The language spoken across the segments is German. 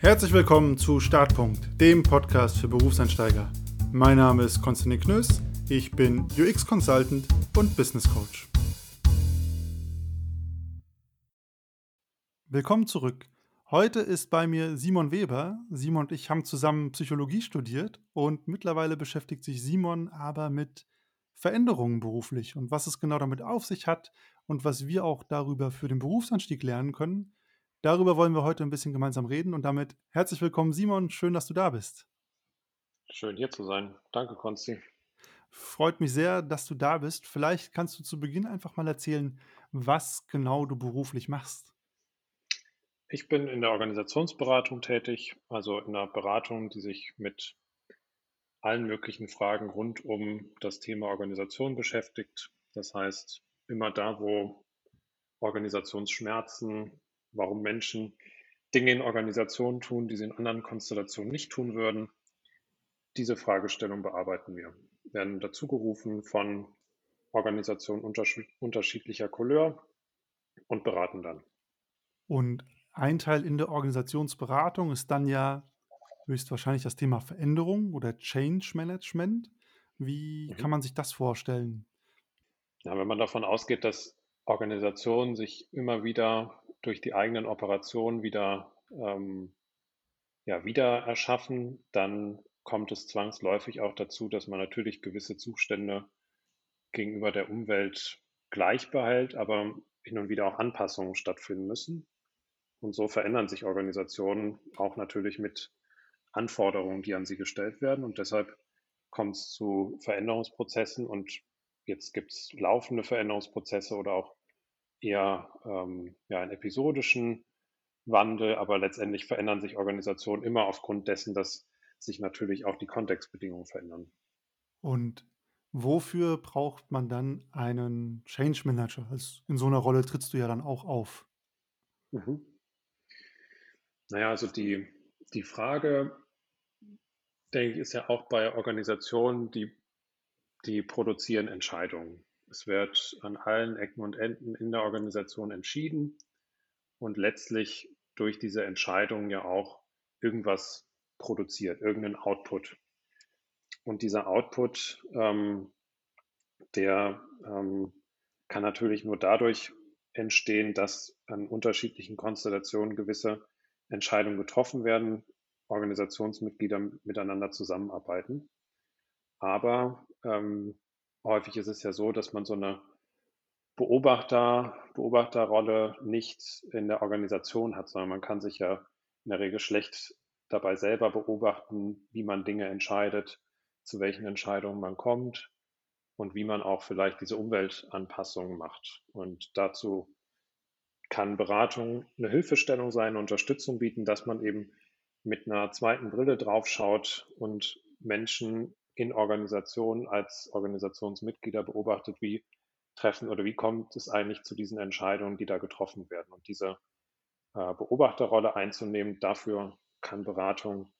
Herzlich willkommen zu Startpunkt, dem Podcast für Berufseinsteiger. Mein Name ist Konstantin Knöss, ich bin UX-Consultant und Business Coach. Willkommen zurück. Heute ist bei mir Simon Weber. Simon und ich haben zusammen Psychologie studiert und mittlerweile beschäftigt sich Simon aber mit Veränderungen beruflich und was es genau damit auf sich hat und was wir auch darüber für den Berufsanstieg lernen können, Darüber wollen wir heute ein bisschen gemeinsam reden und damit herzlich willkommen, Simon. Schön, dass du da bist. Schön hier zu sein. Danke, Konsti. Freut mich sehr, dass du da bist. Vielleicht kannst du zu Beginn einfach mal erzählen, was genau du beruflich machst. Ich bin in der Organisationsberatung tätig, also in einer Beratung, die sich mit allen möglichen Fragen rund um das Thema Organisation beschäftigt. Das heißt, immer da, wo Organisationsschmerzen, warum Menschen Dinge in Organisationen tun, die sie in anderen Konstellationen nicht tun würden. Diese Fragestellung bearbeiten wir. Wir werden dazu gerufen von Organisationen unterschiedlicher Couleur und beraten dann. Und ein Teil in der Organisationsberatung ist dann ja höchstwahrscheinlich das Thema Veränderung oder Change Management. Wie mhm. kann man sich das vorstellen? Ja, wenn man davon ausgeht, dass Organisationen sich immer wieder durch die eigenen Operationen wieder, ähm, ja, wieder erschaffen, dann kommt es zwangsläufig auch dazu, dass man natürlich gewisse Zustände gegenüber der Umwelt gleich behält, aber hin und wieder auch Anpassungen stattfinden müssen. Und so verändern sich Organisationen auch natürlich mit Anforderungen, die an sie gestellt werden. Und deshalb kommt es zu Veränderungsprozessen und jetzt gibt es laufende Veränderungsprozesse oder auch eher ähm, ja, einen episodischen Wandel, aber letztendlich verändern sich Organisationen immer aufgrund dessen, dass sich natürlich auch die Kontextbedingungen verändern. Und wofür braucht man dann einen Change Manager? Also in so einer Rolle trittst du ja dann auch auf. Mhm. Naja, also die, die Frage, denke ich, ist ja auch bei Organisationen, die, die produzieren Entscheidungen. Es wird an allen Ecken und Enden in der Organisation entschieden und letztlich durch diese Entscheidung ja auch irgendwas produziert, irgendeinen Output. Und dieser Output, ähm, der ähm, kann natürlich nur dadurch entstehen, dass an unterschiedlichen Konstellationen gewisse Entscheidungen getroffen werden, Organisationsmitglieder miteinander zusammenarbeiten. Aber ähm, häufig ist es ja so, dass man so eine Beobachter, Beobachterrolle nicht in der Organisation hat, sondern man kann sich ja in der Regel schlecht dabei selber beobachten, wie man Dinge entscheidet, zu welchen Entscheidungen man kommt und wie man auch vielleicht diese Umweltanpassungen macht. Und dazu kann Beratung eine Hilfestellung sein, eine Unterstützung bieten, dass man eben mit einer zweiten Brille draufschaut und Menschen in Organisationen als Organisationsmitglieder beobachtet, wie treffen oder wie kommt es eigentlich zu diesen Entscheidungen, die da getroffen werden. Und diese äh, Beobachterrolle einzunehmen, dafür kann Beratung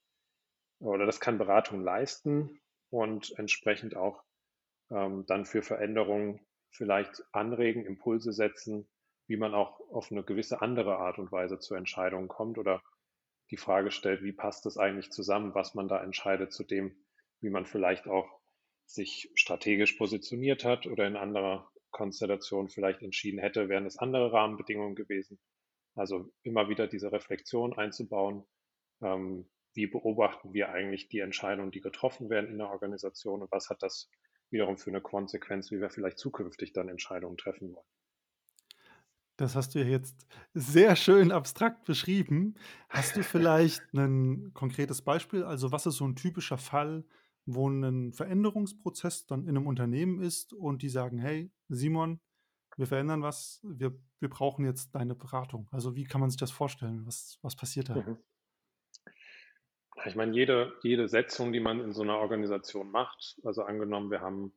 oder das kann Beratung leisten und entsprechend auch ähm, dann für Veränderungen vielleicht anregen, Impulse setzen, wie man auch auf eine gewisse andere Art und Weise zu Entscheidungen kommt oder die Frage stellt, wie passt es eigentlich zusammen, was man da entscheidet zu dem, wie man vielleicht auch sich strategisch positioniert hat oder in anderer Konstellation vielleicht entschieden hätte, wären es andere Rahmenbedingungen gewesen. Also immer wieder diese Reflexion einzubauen, ähm, wie beobachten wir eigentlich die Entscheidungen, die getroffen werden in der Organisation und was hat das wiederum für eine Konsequenz, wie wir vielleicht zukünftig dann Entscheidungen treffen wollen. Das hast du ja jetzt sehr schön abstrakt beschrieben. Hast du vielleicht ein konkretes Beispiel? Also was ist so ein typischer Fall, wo ein Veränderungsprozess dann in einem Unternehmen ist und die sagen, hey, Simon, wir verändern was, wir, wir brauchen jetzt deine Beratung. Also wie kann man sich das vorstellen? Was, was passiert da? Mhm. Ich meine, jede, jede Setzung, die man in so einer Organisation macht, also angenommen, wir haben,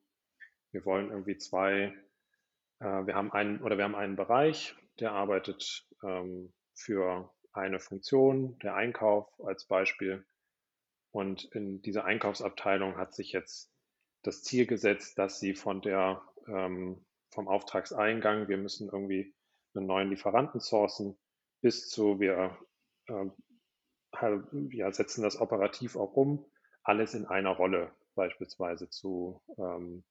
wir wollen irgendwie zwei, äh, wir haben einen oder wir haben einen Bereich, der arbeitet ähm, für eine Funktion, der Einkauf als Beispiel. Und in dieser Einkaufsabteilung hat sich jetzt das Ziel gesetzt, dass sie von der, ähm, vom Auftragseingang, wir müssen irgendwie einen neuen Lieferanten sourcen, bis zu wir äh, ja, setzen das operativ auch um, alles in einer Rolle beispielsweise zu, ähm,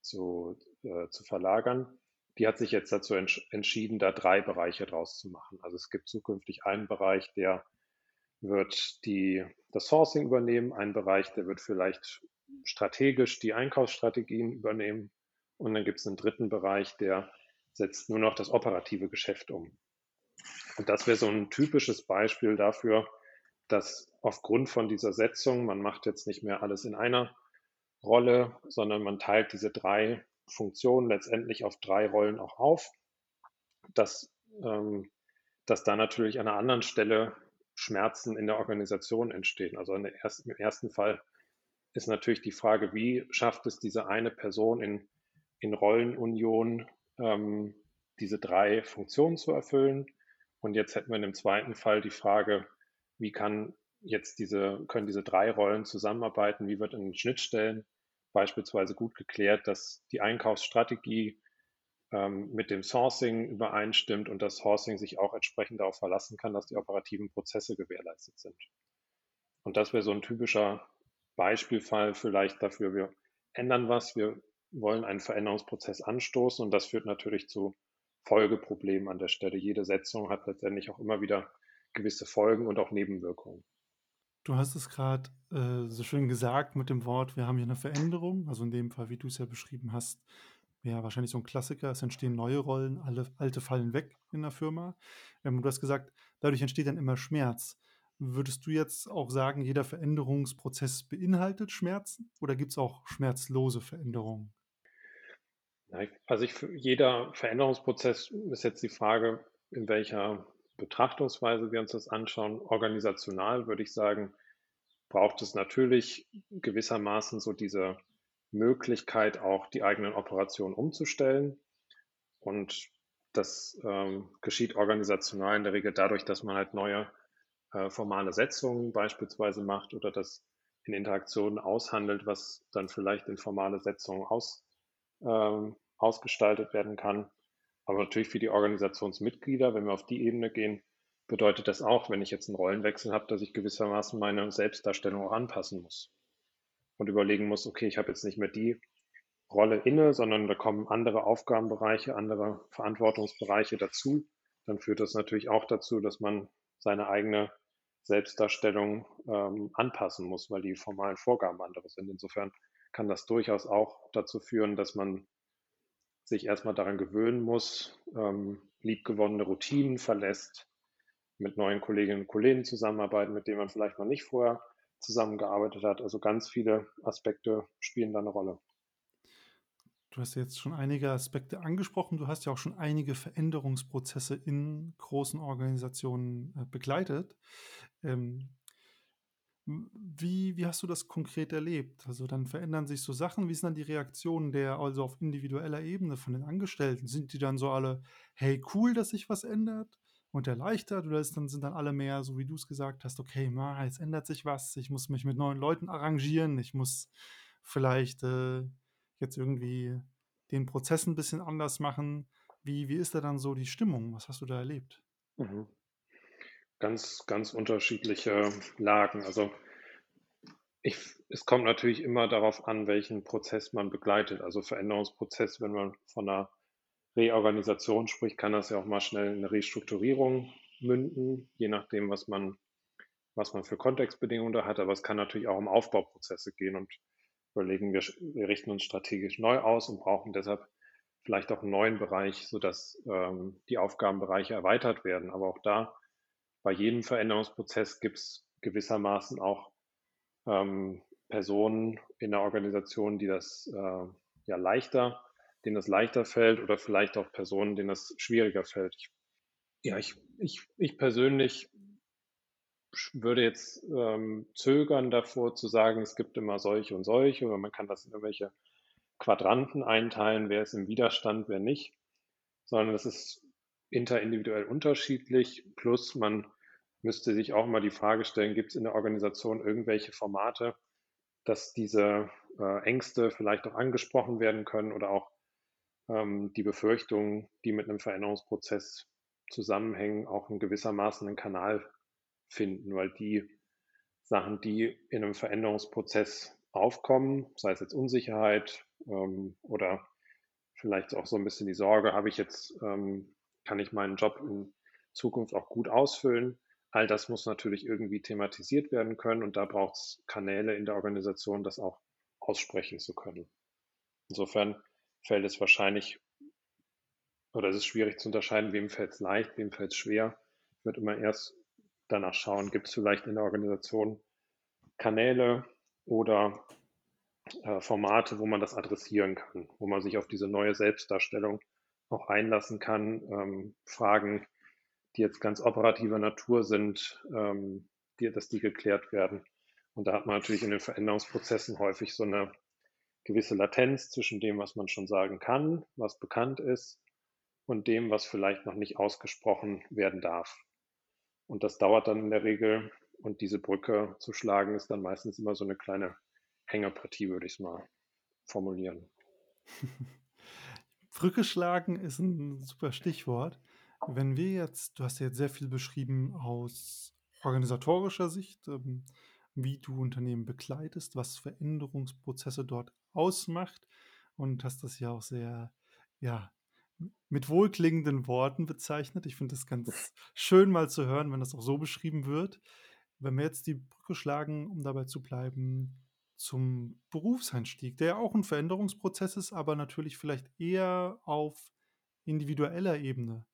zu, äh, zu verlagern. Die hat sich jetzt dazu entsch entschieden, da drei Bereiche draus zu machen. Also es gibt zukünftig einen Bereich, der wird die, das Sourcing übernehmen, einen Bereich, der wird vielleicht strategisch die Einkaufsstrategien übernehmen und dann gibt es einen dritten Bereich, der setzt nur noch das operative Geschäft um. Und das wäre so ein typisches Beispiel dafür, dass aufgrund von dieser Setzung, man macht jetzt nicht mehr alles in einer Rolle, sondern man teilt diese drei Funktionen letztendlich auf drei Rollen auch auf, dass, ähm, dass da natürlich an einer anderen Stelle Schmerzen in der Organisation entstehen. Also ersten, im ersten Fall ist natürlich die Frage, wie schafft es diese eine Person in, in Rollenunion, ähm, diese drei Funktionen zu erfüllen? Und jetzt hätten wir in dem zweiten Fall die Frage, wie kann jetzt diese, können diese drei Rollen zusammenarbeiten? Wie wird in den Schnittstellen beispielsweise gut geklärt, dass die Einkaufsstrategie mit dem Sourcing übereinstimmt und das Sourcing sich auch entsprechend darauf verlassen kann, dass die operativen Prozesse gewährleistet sind. Und das wäre so ein typischer Beispielfall vielleicht dafür, wir ändern was, wir wollen einen Veränderungsprozess anstoßen und das führt natürlich zu Folgeproblemen an der Stelle. Jede Setzung hat letztendlich auch immer wieder gewisse Folgen und auch Nebenwirkungen. Du hast es gerade äh, so schön gesagt mit dem Wort, wir haben hier eine Veränderung. Also in dem Fall, wie du es ja beschrieben hast, ja wahrscheinlich so ein Klassiker. Es entstehen neue Rollen, alle alte fallen weg in der Firma. Ähm, du hast gesagt, dadurch entsteht dann immer Schmerz. Würdest du jetzt auch sagen, jeder Veränderungsprozess beinhaltet Schmerzen oder gibt es auch schmerzlose Veränderungen? Also ich, jeder Veränderungsprozess ist jetzt die Frage, in welcher Betrachtungsweise wir uns das anschauen. Organisational würde ich sagen, braucht es natürlich gewissermaßen so diese Möglichkeit, auch die eigenen Operationen umzustellen. Und das ähm, geschieht organisational in der Regel dadurch, dass man halt neue äh, formale Setzungen beispielsweise macht oder das in Interaktionen aushandelt, was dann vielleicht in formale Setzungen aus, ähm, ausgestaltet werden kann. Aber natürlich für die Organisationsmitglieder, wenn wir auf die Ebene gehen, bedeutet das auch, wenn ich jetzt einen Rollenwechsel habe, dass ich gewissermaßen meine Selbstdarstellung auch anpassen muss und überlegen muss, okay, ich habe jetzt nicht mehr die Rolle inne, sondern da kommen andere Aufgabenbereiche, andere Verantwortungsbereiche dazu. Dann führt das natürlich auch dazu, dass man seine eigene Selbstdarstellung ähm, anpassen muss, weil die formalen Vorgaben andere sind. Insofern kann das durchaus auch dazu führen, dass man sich erstmal daran gewöhnen muss, ähm, liebgewonnene Routinen verlässt, mit neuen Kolleginnen und Kollegen zusammenarbeiten, mit denen man vielleicht noch nicht vorher zusammengearbeitet hat. Also ganz viele Aspekte spielen da eine Rolle. Du hast jetzt schon einige Aspekte angesprochen. Du hast ja auch schon einige Veränderungsprozesse in großen Organisationen äh, begleitet. Ähm, wie, wie hast du das konkret erlebt? Also dann verändern sich so Sachen. Wie sind dann die Reaktionen der, also auf individueller Ebene von den Angestellten? Sind die dann so alle, hey, cool, dass sich was ändert und erleichtert? Oder ist dann, sind dann alle mehr, so wie du es gesagt hast, okay, ma, jetzt ändert sich was, ich muss mich mit neuen Leuten arrangieren, ich muss vielleicht äh, jetzt irgendwie den Prozess ein bisschen anders machen. Wie, wie ist da dann so die Stimmung? Was hast du da erlebt? Mhm ganz, ganz unterschiedliche Lagen. Also ich, es kommt natürlich immer darauf an, welchen Prozess man begleitet. Also Veränderungsprozess, wenn man von einer Reorganisation spricht, kann das ja auch mal schnell in eine Restrukturierung münden, je nachdem, was man, was man für Kontextbedingungen da hat. Aber es kann natürlich auch um Aufbauprozesse gehen und überlegen, wir, wir richten uns strategisch neu aus und brauchen deshalb vielleicht auch einen neuen Bereich, sodass ähm, die Aufgabenbereiche erweitert werden. Aber auch da bei jedem Veränderungsprozess gibt es gewissermaßen auch ähm, Personen in der Organisation, die das äh, ja leichter, denen das leichter fällt oder vielleicht auch Personen, denen das schwieriger fällt. Ich, ja, ich, ich, ich persönlich würde jetzt ähm, zögern davor zu sagen, es gibt immer solche und solche oder man kann das in irgendwelche Quadranten einteilen, wer ist im Widerstand, wer nicht, sondern es ist interindividuell unterschiedlich. Plus man müsste sich auch mal die Frage stellen, gibt es in der Organisation irgendwelche Formate, dass diese äh, Ängste vielleicht auch angesprochen werden können oder auch ähm, die Befürchtungen, die mit einem Veränderungsprozess zusammenhängen, auch in gewissermaßen einen Kanal finden, weil die Sachen, die in einem Veränderungsprozess aufkommen, sei es jetzt Unsicherheit ähm, oder vielleicht auch so ein bisschen die Sorge, habe ich jetzt, ähm, kann ich meinen Job in Zukunft auch gut ausfüllen? All das muss natürlich irgendwie thematisiert werden können und da braucht es Kanäle in der Organisation, das auch aussprechen zu können. Insofern fällt es wahrscheinlich oder es ist schwierig zu unterscheiden, wem fällt es leicht, wem fällt es schwer. Ich würde immer erst danach schauen, gibt es vielleicht in der Organisation Kanäle oder äh, Formate, wo man das adressieren kann, wo man sich auf diese neue Selbstdarstellung auch einlassen kann, ähm, Fragen, die jetzt ganz operativer Natur sind, ähm, die, dass die geklärt werden. Und da hat man natürlich in den Veränderungsprozessen häufig so eine gewisse Latenz zwischen dem, was man schon sagen kann, was bekannt ist, und dem, was vielleicht noch nicht ausgesprochen werden darf. Und das dauert dann in der Regel. Und diese Brücke zu schlagen, ist dann meistens immer so eine kleine Hängerpartie, würde ich es mal formulieren. Brücke schlagen ist ein super Stichwort. Wenn wir jetzt, du hast ja jetzt sehr viel beschrieben aus organisatorischer Sicht, ähm, wie du Unternehmen begleitest, was Veränderungsprozesse dort ausmacht und hast das ja auch sehr, ja, mit wohlklingenden Worten bezeichnet. Ich finde das ganz schön mal zu hören, wenn das auch so beschrieben wird. Wenn wir jetzt die Brücke schlagen, um dabei zu bleiben, zum Berufseinstieg, der ja auch ein Veränderungsprozess ist, aber natürlich vielleicht eher auf individueller Ebene.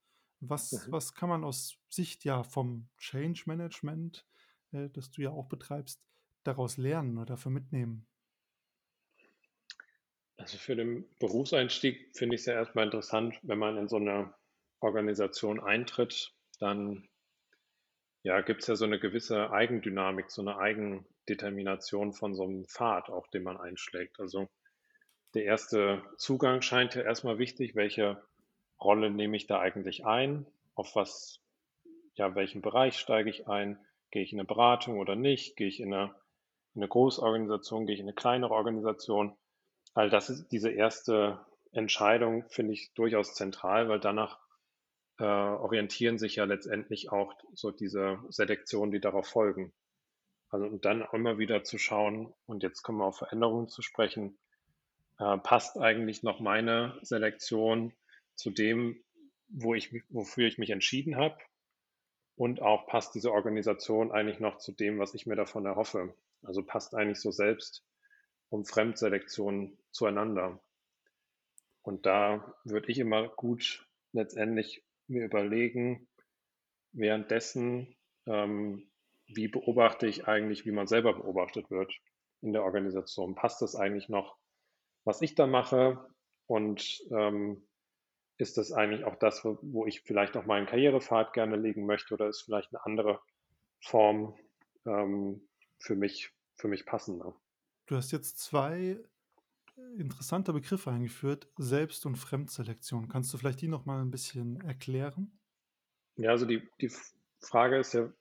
Was, Mhm. was kann man aus Sicht ja vom Change Management, äh, das du ja auch betreibst, daraus lernen oder dafür mitnehmen? Also für den Berufseinstieg finde ich es ja erstmal interessant, wenn man in so eine Organisation eintritt, dann ja, gibt es ja so eine gewisse Eigendynamik, so eine Eigendetermination von so einem Pfad, auch den man einschlägt. Also der erste Zugang scheint ja erstmal wichtig. Welche Rolle nehme ich da eigentlich ein? Auf was, ja, welchen Bereich steige ich ein? Gehe ich in eine Beratung oder nicht? Gehe ich in eine, in eine Großorganisation? Gehe ich in eine kleinere Organisation? All das ist diese erste Entscheidung, finde ich durchaus zentral, weil danach äh, orientieren sich ja letztendlich auch so diese Selektionen, die darauf folgen. Also und dann immer wieder zu schauen, und jetzt kommen wir auf Veränderungen zu sprechen, äh, passt eigentlich noch meine Selektion zu dem, wo ich, wofür ich mich entschieden habe? Und auch passt diese Organisation eigentlich noch zu dem, was ich mir davon erhoffe? Also passt eigentlich so selbst um Fremdselektion zueinander. Und da würde ich immer gut letztendlich mir überlegen, währenddessen, ähm, wie beobachte ich eigentlich, wie man selber beobachtet wird in der Organisation? Passt das eigentlich noch, was ich da mache? Und ähm, ist das eigentlich auch das, wo, wo ich vielleicht noch meinen Karrierepfad gerne legen möchte oder ist vielleicht eine andere Form ähm, für mich, für mich passender? Du hast jetzt zwei interessante Begriffe eingeführt, Selbst- und Fremdselektion. Kannst du vielleicht die noch mal ein bisschen erklären? Ja, also die, die Frage ist ja,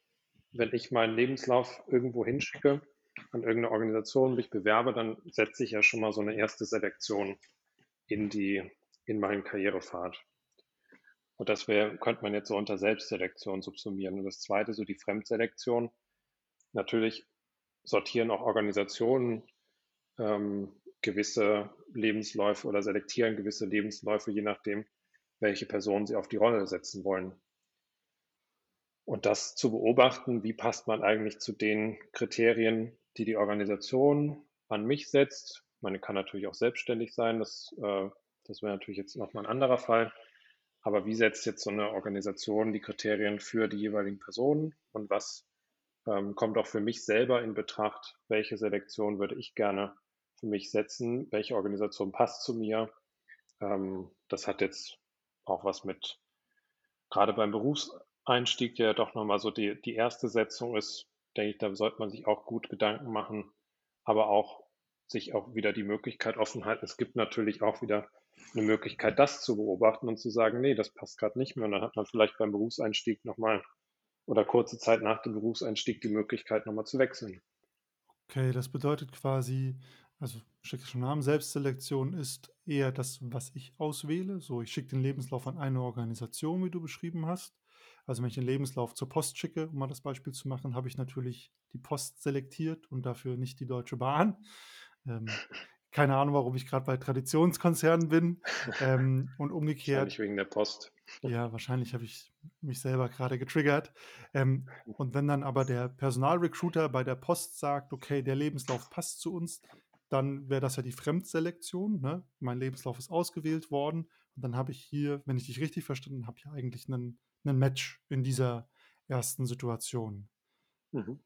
wenn ich meinen Lebenslauf irgendwo hinschicke, an irgendeine Organisation, mich bewerbe, dann setze ich ja schon mal so eine erste Selektion in die, in meinen Karrierepfad. Und das wäre, könnte man jetzt so unter Selbstselektion subsumieren. Und das zweite, so die Fremdselektion. Natürlich sortieren auch Organisationen ähm, gewisse Lebensläufe oder selektieren gewisse Lebensläufe, je nachdem, welche Personen sie auf die Rolle setzen wollen. Und das zu beobachten, wie passt man eigentlich zu den Kriterien, die die Organisation an mich setzt. Man kann natürlich auch selbstständig sein, das, äh, das wäre natürlich jetzt nochmal ein anderer Fall. Aber wie setzt jetzt so eine Organisation die Kriterien für die jeweiligen Personen und was ähm, kommt auch für mich selber in Betracht, welche Selektion würde ich gerne für mich setzen, welche Organisation passt zu mir. Ähm, das hat jetzt auch was mit, gerade beim Berufseinstieg, der ja doch nochmal so die, die erste Setzung ist, denke ich, da sollte man sich auch gut Gedanken machen, aber auch sich auch wieder die Möglichkeit offen halten. Es gibt natürlich auch wieder eine Möglichkeit, das zu beobachten und zu sagen, nee, das passt gerade nicht mehr. Und dann hat man vielleicht beim Berufseinstieg nochmal oder kurze Zeit nach dem Berufseinstieg die Möglichkeit, nochmal zu wechseln. Okay, das bedeutet quasi, also steckt schon Namen, Selbstselektion ist eher das, was ich auswähle. So, ich schicke den Lebenslauf an eine Organisation, wie du beschrieben hast. Also, wenn ich den Lebenslauf zur Post schicke, um mal das Beispiel zu machen, habe ich natürlich die Post selektiert und dafür nicht die Deutsche Bahn. Ähm, keine Ahnung, warum ich gerade bei Traditionskonzernen bin. Ähm, und umgekehrt Wahrscheinlich wegen der Post. ja, wahrscheinlich habe ich mich selber gerade getriggert. Ähm, und wenn dann aber der Personalrecruiter bei der Post sagt: „Okay, der Lebenslauf passt zu uns“, dann wäre das ja die Fremdselektion, ne? Mein Lebenslauf ist ausgewählt worden und dann habe ich hier, wenn ich dich richtig verstanden habe, ja eigentlich einen 'nen Match in dieser ersten Situation. Mhm.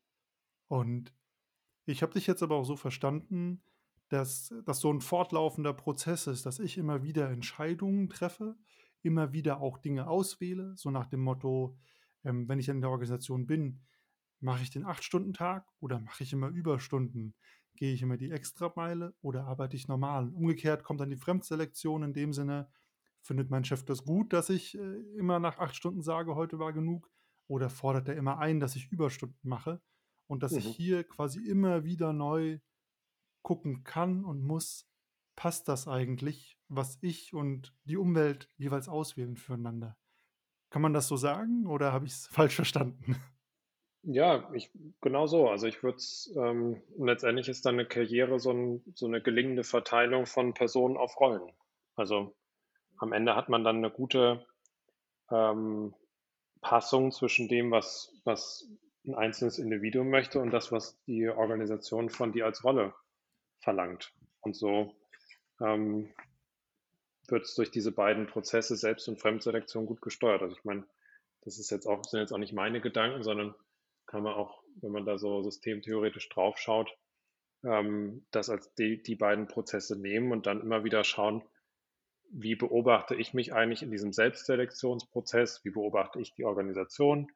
Und ich habe dich jetzt aber auch so verstanden, dass das so 'n fortlaufender Prozess ist, dass ich immer wieder Entscheidungen treffe, immer wieder auch Dinge auswähle, so nach dem Motto, ähm, wenn ich in der Organisation bin, mache ich den Acht-Stunden-Tag oder mache ich immer Überstunden? Gehe ich immer die Extrameile oder arbeite ich normal? Umgekehrt kommt dann die Fremdselektion in dem Sinne, findet mein Chef das gut, dass ich, äh, immer nach 8 Stunden sage: „Heute war genug“, oder fordert er immer ein, dass ich Überstunden mache und dass ich Mhm. hier quasi immer wieder neu gucken kann und muss: Passt das eigentlich, was ich und die Umwelt jeweils auswählen füreinander? Kann man das so sagen oder habe ich's falsch verstanden? Ja, ich genau so. Also, ich würde es ähm, letztendlich ist dann 'ne Karriere so 'n so 'ne gelingende Verteilung von Personen auf Rollen. Also, am Ende hat man dann 'ne gute, ähm, Passung zwischen dem, was was 'n einzelnes Individuum möchte und das, was die Organisation von dir als Rolle verlangt. Und so, ähm, wird's durch diese beiden Prozesse Selbst und Fremdselektion gut gesteuert. Also, ich meine, das ist jetzt auch sind jetzt auch nicht meine Gedanken, sondern kann man auch, wenn man da so systemtheoretisch drauf schaut, ähm, das als die die beiden Prozesse nehmen und dann immer wieder schauen: Wie beobachte ich mich eigentlich in diesem Selbstselektionsprozess? Wie beobachte ich die Organisation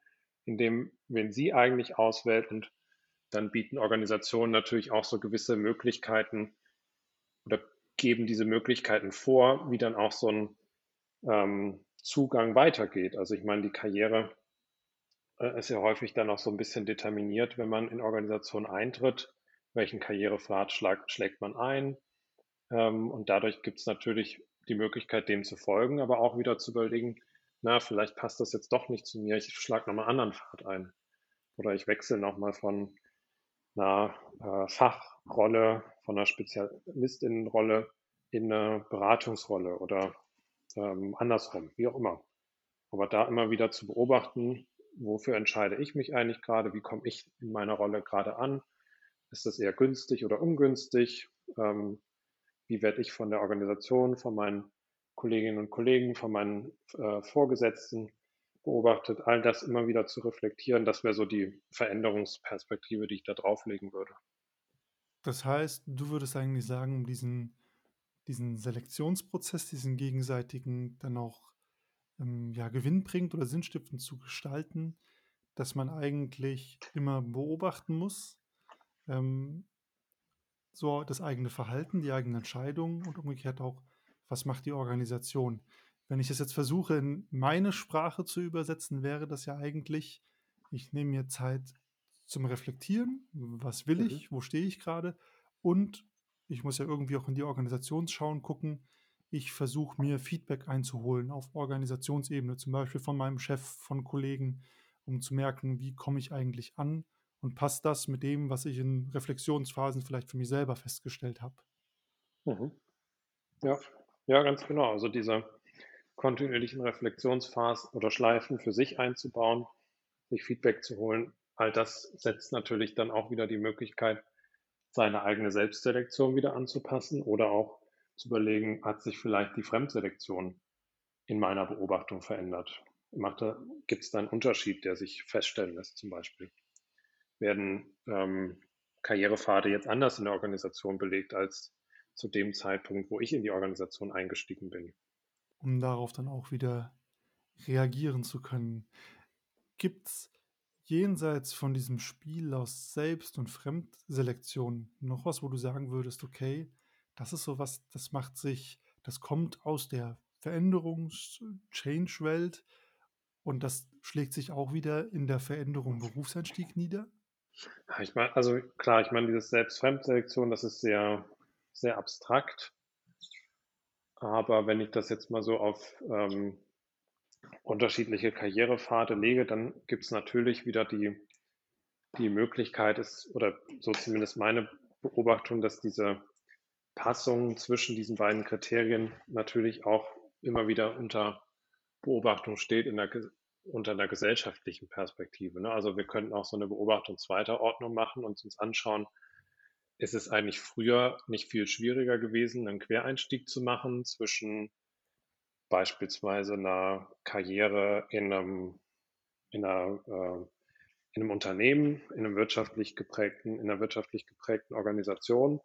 in dem wen sie eigentlich auswählt? Und dann bieten Organisationen natürlich auch so gewisse Möglichkeiten oder geben diese Möglichkeiten vor, wie dann auch so 'n, ähm, Zugang weitergeht. Also, ich meine, die Karriere, ist ja häufig dann auch so 'n bisschen determiniert, wenn man in Organisationen eintritt. Welchen Karrierepfad schlägt man ein? Ähm, und dadurch gibt's natürlich die Möglichkeit, dem zu folgen, aber auch wieder zu überlegen: „Na, vielleicht passt das jetzt doch nicht zu mir. Ich schlage noch mal 'n anderen Pfad ein.“ Oder ich wechsle noch mal von 'ner, äh, Fachrolle, von 'ner Spezialistinnenrolle in 'ne Beratungsrolle oder, ähm, andersrum, wie auch immer. Aber da immer wieder zu beobachten: Wofür entscheide ich mich eigentlich grade? Wie komme ich in meiner Rolle grade an? Ist das eher günstig oder ungünstig? Ähm, wie werde ich von der Organisation, von meinen Kolleginnen und Kollegen, von meinen, äh, Vorgesetzten beobachtet? All das immer wieder zu reflektieren, das wäre so die Veränderungsperspektive, die ich da drauflegen würde. Das heißt, du würdest eigentlich sagen, um diesen diesen Selektionsprozess, diesen gegenseitigen dann auch, ähm, ja, gewinnbringend oder sinnstiftend zu gestalten, dass man eigentlich immer beobachten muss, ähm so das eigene Verhalten, die eigenen Entscheidungen und umgekehrt auch, was macht die Organisation? Wenn ich das jetzt versuche, in meine Sprache zu übersetzen, wäre das ja eigentlich: Ich nehme mir Zeit zum Reflektieren. Was will Mhm. ich? Wo stehe ich grade? Und ich muss ja irgendwie auch in die Organisationsschauen gucken. Ich versuche mir Feedback einzuholen auf Organisationsebene, zum Beispiel von meinem Chef, von Kollegen, um zu merken: Wie komme ich eigentlich an und passt das mit dem, was ich in Reflexionsphasen vielleicht für mich selber festgestellt habe? Mhm. Ja. Ja, ganz genau. Also, diese kontinuierlichen Reflexionsphasen oder Schleifen für sich einzubauen, sich Feedback zu holen, all das setzt natürlich dann auch wieder die Möglichkeit, seine eigene Selbstselektion wieder anzupassen oder auch zu überlegen: „Hat sich vielleicht die Fremdselektion in meiner Beobachtung verändert? Da gibt's da 'n Unterschied, der sich feststellen lässt zum Beispiel? Werden, ähm, Karrierepfade jetzt anders in der Organisation belegt als zu dem Zeitpunkt, wo ich in die Organisation eingestiegen bin?“ Um darauf dann auch wieder reagieren zu können. Gibt's jenseits von diesem Spiel aus Selbst und Fremdselektion noch was, wo du sagen würdest: „Okay, das ist so was, das macht sich das kommt aus der Veränderungs Change-Welt und das schlägt sich auch wieder in der Veränderung Berufseinstieg nieder?“ Ja, ich meine also klar, ich meine, dieses Selbst-Fremdselektion, das ist sehr sehr abstrakt. Aber wenn ich das jetzt mal so auf, ähm, unterschiedliche Karrierepfade lege, dann gibt es natürlich wieder die, die Möglichkeit, ist, oder so zumindest meine Beobachtung, dass diese Passung zwischen diesen beiden Kriterien natürlich auch immer wieder unter Beobachtung steht in der, unter einer gesellschaftlichen Perspektive. Ne? Also wir könnten auch so eine Beobachtung zweiter Ordnung machen und uns anschauen, ist es eigentlich früher nicht viel schwieriger gewesen, einen Quereinstieg zu machen zwischen beispielsweise einer Karriere in einem, in einer, äh, in einem Unternehmen, in einem wirtschaftlich geprägten, in einer wirtschaftlich geprägten Organisation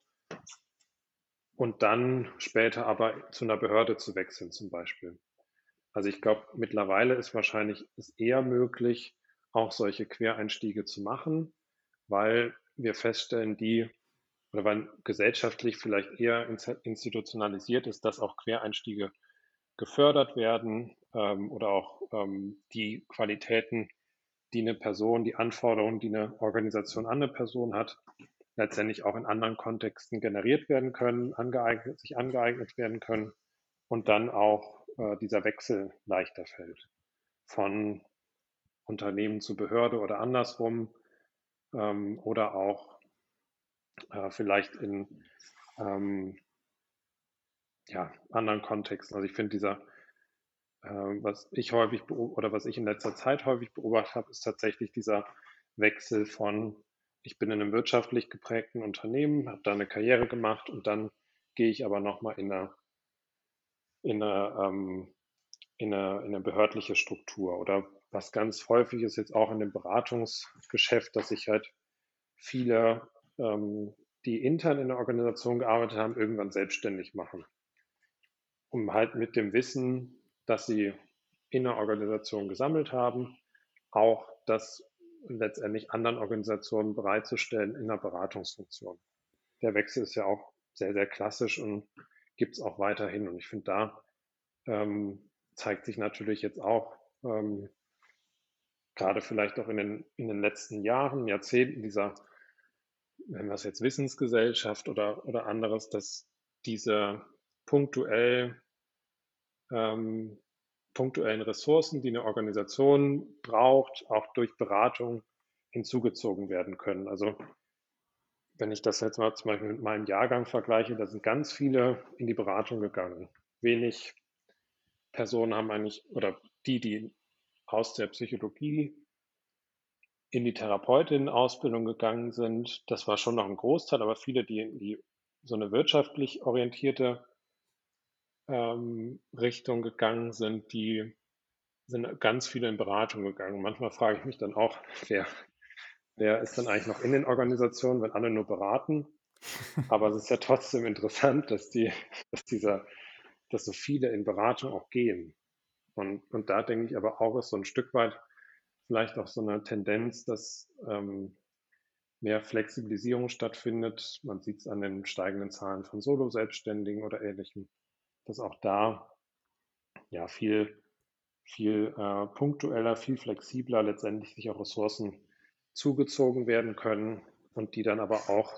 und dann später aber zu einer Behörde zu wechseln zum Beispiel. Also ich glaube, mittlerweile ist wahrscheinlich es eher möglich, auch solche Quereinstiege zu machen, weil wir feststellen, die oder weil gesellschaftlich vielleicht eher institutionalisiert ist, dass auch Quereinstiege gefördert werden ähm, oder auch ähm, die Qualitäten, die eine Person, die Anforderungen, die eine Organisation an eine Person hat, letztendlich auch in anderen Kontexten generiert werden können, angeeignet, sich angeeignet werden können und dann auch äh, dieser Wechsel leichter fällt von Unternehmen zu Behörde oder andersrum ähm, oder auch äh, vielleicht in ähm, ja, anderen Kontexten. Also ich finde dieser, äh, was ich häufig oder was ich in letzter Zeit häufig beobachtet habe, ist tatsächlich dieser Wechsel von, ich bin in einem wirtschaftlich geprägten Unternehmen, habe da eine Karriere gemacht und dann gehe ich aber nochmal in eine, in eine, ähm, in eine, in eine behördliche Struktur. Oder was ganz häufig ist jetzt auch in dem Beratungsgeschäft, dass ich halt viele ähm, die intern in der Organisation gearbeitet haben, irgendwann selbstständig machen. Um halt mit dem Wissen, das sie in der Organisation gesammelt haben, auch das letztendlich anderen Organisationen bereitzustellen in der Beratungsfunktion. Der Wechsel ist ja auch sehr, sehr klassisch und gibt es auch weiterhin. Und ich finde, da ähm, zeigt sich natürlich jetzt auch ähm, gerade vielleicht auch in den, in den letzten Jahren, Jahrzehnten dieser wenn wir es jetzt Wissensgesellschaft oder, oder anderes, dass diese punktuell, ähm, punktuellen Ressourcen, die eine Organisation braucht, auch durch Beratung hinzugezogen werden können. Also wenn ich das jetzt mal zum Beispiel mit meinem Jahrgang vergleiche, da sind ganz viele in die Beratung gegangen. Wenig Personen haben eigentlich, oder die, die aus der Psychologie in die Therapeutin-Ausbildung gegangen sind, das war schon noch ein Großteil, aber viele, die in die so eine wirtschaftlich orientierte ähm, Richtung gegangen sind, die sind ganz viele in Beratung gegangen. Manchmal frage ich mich dann auch, wer, wer ist dann eigentlich noch in den Organisationen, wenn alle nur beraten? Aber es ist ja trotzdem interessant, dass die, dass dieser, dass so viele in Beratung auch gehen. Und, und da denke ich aber auch, ist so ein Stück weit vielleicht auch so eine Tendenz, dass ähm, mehr Flexibilisierung stattfindet. Man sieht es an den steigenden Zahlen von Solo-Selbstständigen oder ähnlichem, dass auch da ja viel, viel äh, punktueller, viel flexibler letztendlich sich auch Ressourcen zugezogen werden können und die dann aber auch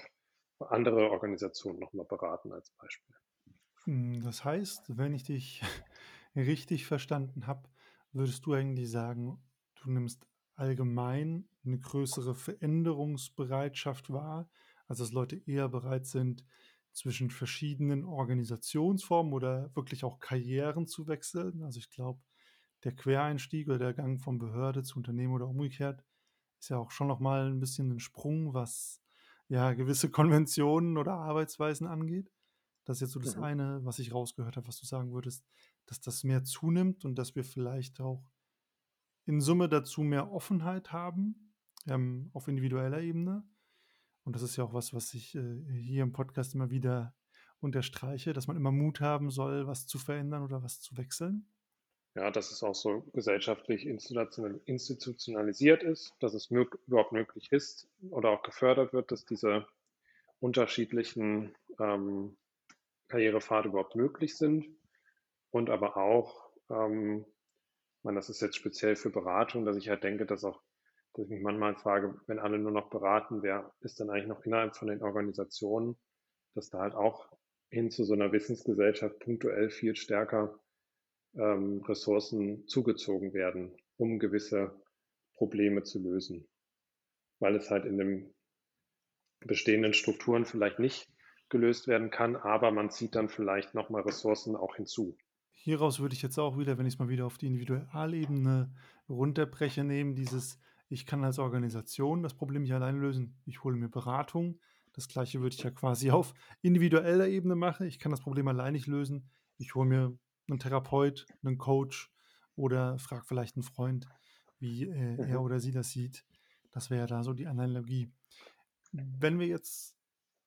andere Organisationen nochmal beraten als Beispiel. Hm, das heißt, wenn ich dich richtig verstanden habe, würdest du eigentlich sagen, du nimmst allgemein eine größere Veränderungsbereitschaft wahr, also dass Leute eher bereit sind, zwischen verschiedenen Organisationsformen oder wirklich auch Karrieren zu wechseln. Also ich glaube, der Quereinstieg oder der Gang von Behörde zu Unternehmen oder umgekehrt ist ja auch schon nochmal ein bisschen ein Sprung, was ja gewisse Konventionen oder Arbeitsweisen angeht. Das ist jetzt so das mhm. eine, was ich rausgehört habe, was du sagen würdest, dass das mehr zunimmt und dass wir vielleicht auch in Summe dazu mehr Offenheit haben, ähm, auf individueller Ebene. Und das ist ja auch was, was ich äh, hier im Podcast immer wieder unterstreiche, dass man immer Mut haben soll, was zu verändern oder was zu wechseln. Ja, dass es auch so gesellschaftlich institutionalisiert ist, dass es überhaupt möglich ist oder auch gefördert wird, dass diese unterschiedlichen ähm, Karrierepfade überhaupt möglich sind und aber auch ähm, meine, das ist jetzt speziell für Beratung, dass ich halt denke, dass auch, dass ich mich manchmal frage, wenn alle nur noch beraten, wer ist dann eigentlich noch innerhalb von den Organisationen, dass da halt auch hin zu so einer Wissensgesellschaft punktuell viel stärker ähm, Ressourcen zugezogen werden, um gewisse Probleme zu lösen. Weil es halt in den bestehenden Strukturen vielleicht nicht gelöst werden kann, aber man zieht dann vielleicht nochmal Ressourcen auch hinzu. Hieraus würde ich jetzt auch wieder, wenn ich es mal wieder auf die Individualebene runterbreche, nehmen, dieses, ich kann als Organisation das Problem nicht alleine lösen. Ich hole mir Beratung. Das gleiche würde ich ja quasi auf individueller Ebene machen. Ich kann das Problem allein nicht lösen. Ich hole mir einen Therapeut, einen Coach oder frage vielleicht einen Freund, wie äh, er Mhm. oder sie das sieht. Das wäre ja da so die Analogie. Wenn wir jetzt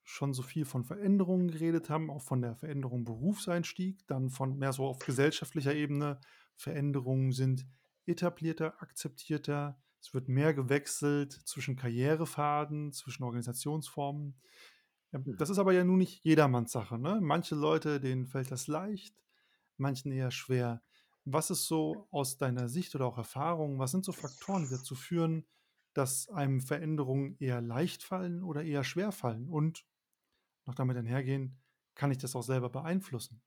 schon so viel von Veränderungen geredet haben, auch von der Veränderung Berufseinstieg, dann von mehr so auf gesellschaftlicher Ebene. Veränderungen sind etablierter, akzeptierter. Es wird mehr gewechselt zwischen Karrierefaden, zwischen Organisationsformen. Ja, Mhm. Das ist aber ja nun nicht jedermanns Sache. Ne? Manche Leute, denen fällt das leicht, manchen eher schwer. Was ist so aus deiner Sicht oder auch Erfahrung, was sind so Faktoren, die dazu führen, dass einem Veränderungen eher leicht fallen oder eher schwer fallen? Und noch damit einhergehen, kann ich das auch selber beeinflussen?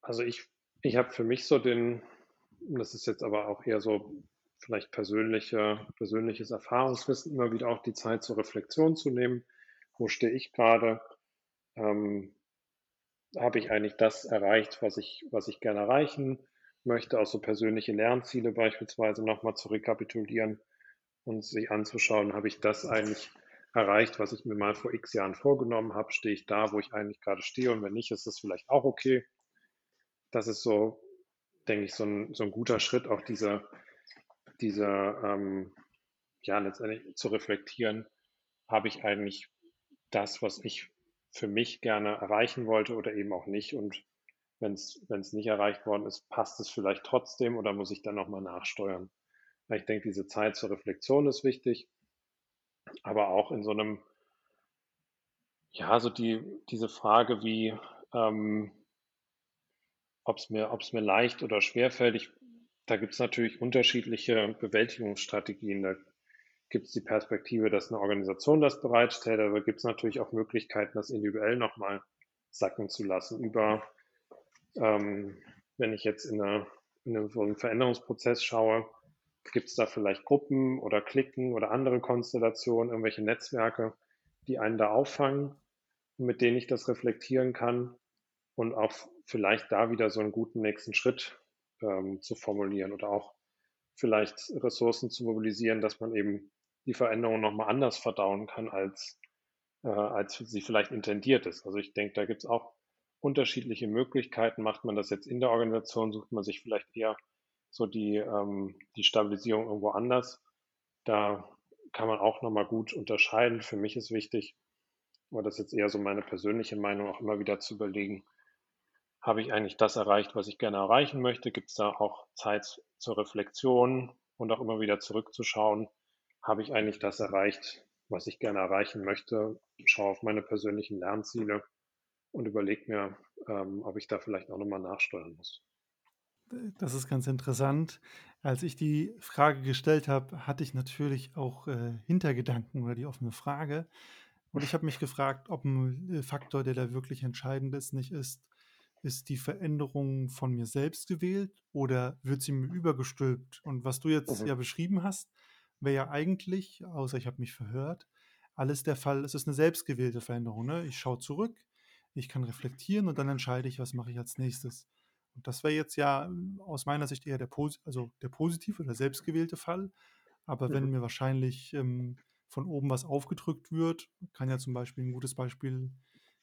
Also ich, ich habe für mich so den, das ist jetzt aber auch eher so vielleicht persönliche, persönliches Erfahrungswissen, immer wieder auch die Zeit zur Reflexion zu nehmen. Wo stehe ich gerade? Ähm, habe ich eigentlich das erreicht, was ich, was ich gerne erreichen möchte? Auch so persönliche Lernziele beispielsweise nochmal zu rekapitulieren und sich anzuschauen, habe ich das eigentlich erreicht, was ich mir mal vor x Jahren vorgenommen habe? Stehe ich da, wo ich eigentlich gerade stehe? Und wenn nicht, ist das vielleicht auch okay. Das ist so, denke ich, so ein, so ein guter Schritt, auch diese, diese ähm, ja, letztendlich zu reflektieren, habe ich eigentlich das, was ich für mich gerne erreichen wollte oder eben auch nicht. Und wenn es nicht erreicht worden ist, passt es vielleicht trotzdem oder muss ich dann nochmal nachsteuern? Ich denke, diese Zeit zur Reflexion ist wichtig, aber auch in so einem, ja, so die, diese Frage, wie, ähm, ob es mir, ob's mir leicht oder schwer fällt. Ich, da gibt es natürlich unterschiedliche Bewältigungsstrategien. Da gibt es die Perspektive, dass eine Organisation das bereitstellt, aber gibt es natürlich auch Möglichkeiten, das individuell nochmal sacken zu lassen. Über, ähm, wenn ich jetzt in, eine, in einen Veränderungsprozess schaue, gibt es da vielleicht Gruppen oder Klicken oder andere Konstellationen, irgendwelche Netzwerke, die einen da auffangen, mit denen ich das reflektieren kann und auch vielleicht da wieder so einen guten nächsten Schritt ähm, zu formulieren oder auch vielleicht Ressourcen zu mobilisieren, dass man eben die Veränderung nochmal anders verdauen kann, als, äh, als sie vielleicht intendiert ist. Also ich denke, da gibt es auch unterschiedliche Möglichkeiten. Macht man das jetzt in der Organisation, sucht man sich vielleicht eher so die, ähm, die Stabilisierung irgendwo anders. Da kann man auch nochmal gut unterscheiden. Für mich ist wichtig, aber das ist jetzt eher so meine persönliche Meinung, auch immer wieder zu überlegen, habe ich eigentlich das erreicht, was ich gerne erreichen möchte? Gibt es da auch Zeit zur Reflexion und auch immer wieder zurückzuschauen, habe ich eigentlich das erreicht, was ich gerne erreichen möchte? Schaue auf meine persönlichen Lernziele und überlege mir, ähm, ob ich da vielleicht auch nochmal nachsteuern muss. Das ist ganz interessant. Als ich die Frage gestellt habe, hatte ich natürlich auch äh, Hintergedanken oder die offene Frage. Und ich habe mich gefragt, ob ein äh, Faktor, der da wirklich entscheidend ist, nicht ist, ist die Veränderung von mir selbst gewählt oder wird sie mir übergestülpt? Und was du jetzt Mhm. ja beschrieben hast, wäre ja eigentlich, außer ich habe mich verhört, alles der Fall. Es ist eine selbstgewählte Veränderung. Ne? Ich schaue zurück, ich kann reflektieren und dann entscheide ich, was mache ich als nächstes. Und das wäre jetzt ja ähm, aus meiner Sicht eher der, Pos also der positive oder selbstgewählte Fall. Aber wenn Mhm. mir wahrscheinlich ähm, von oben was aufgedrückt wird, kann ja zum Beispiel ein gutes Beispiel,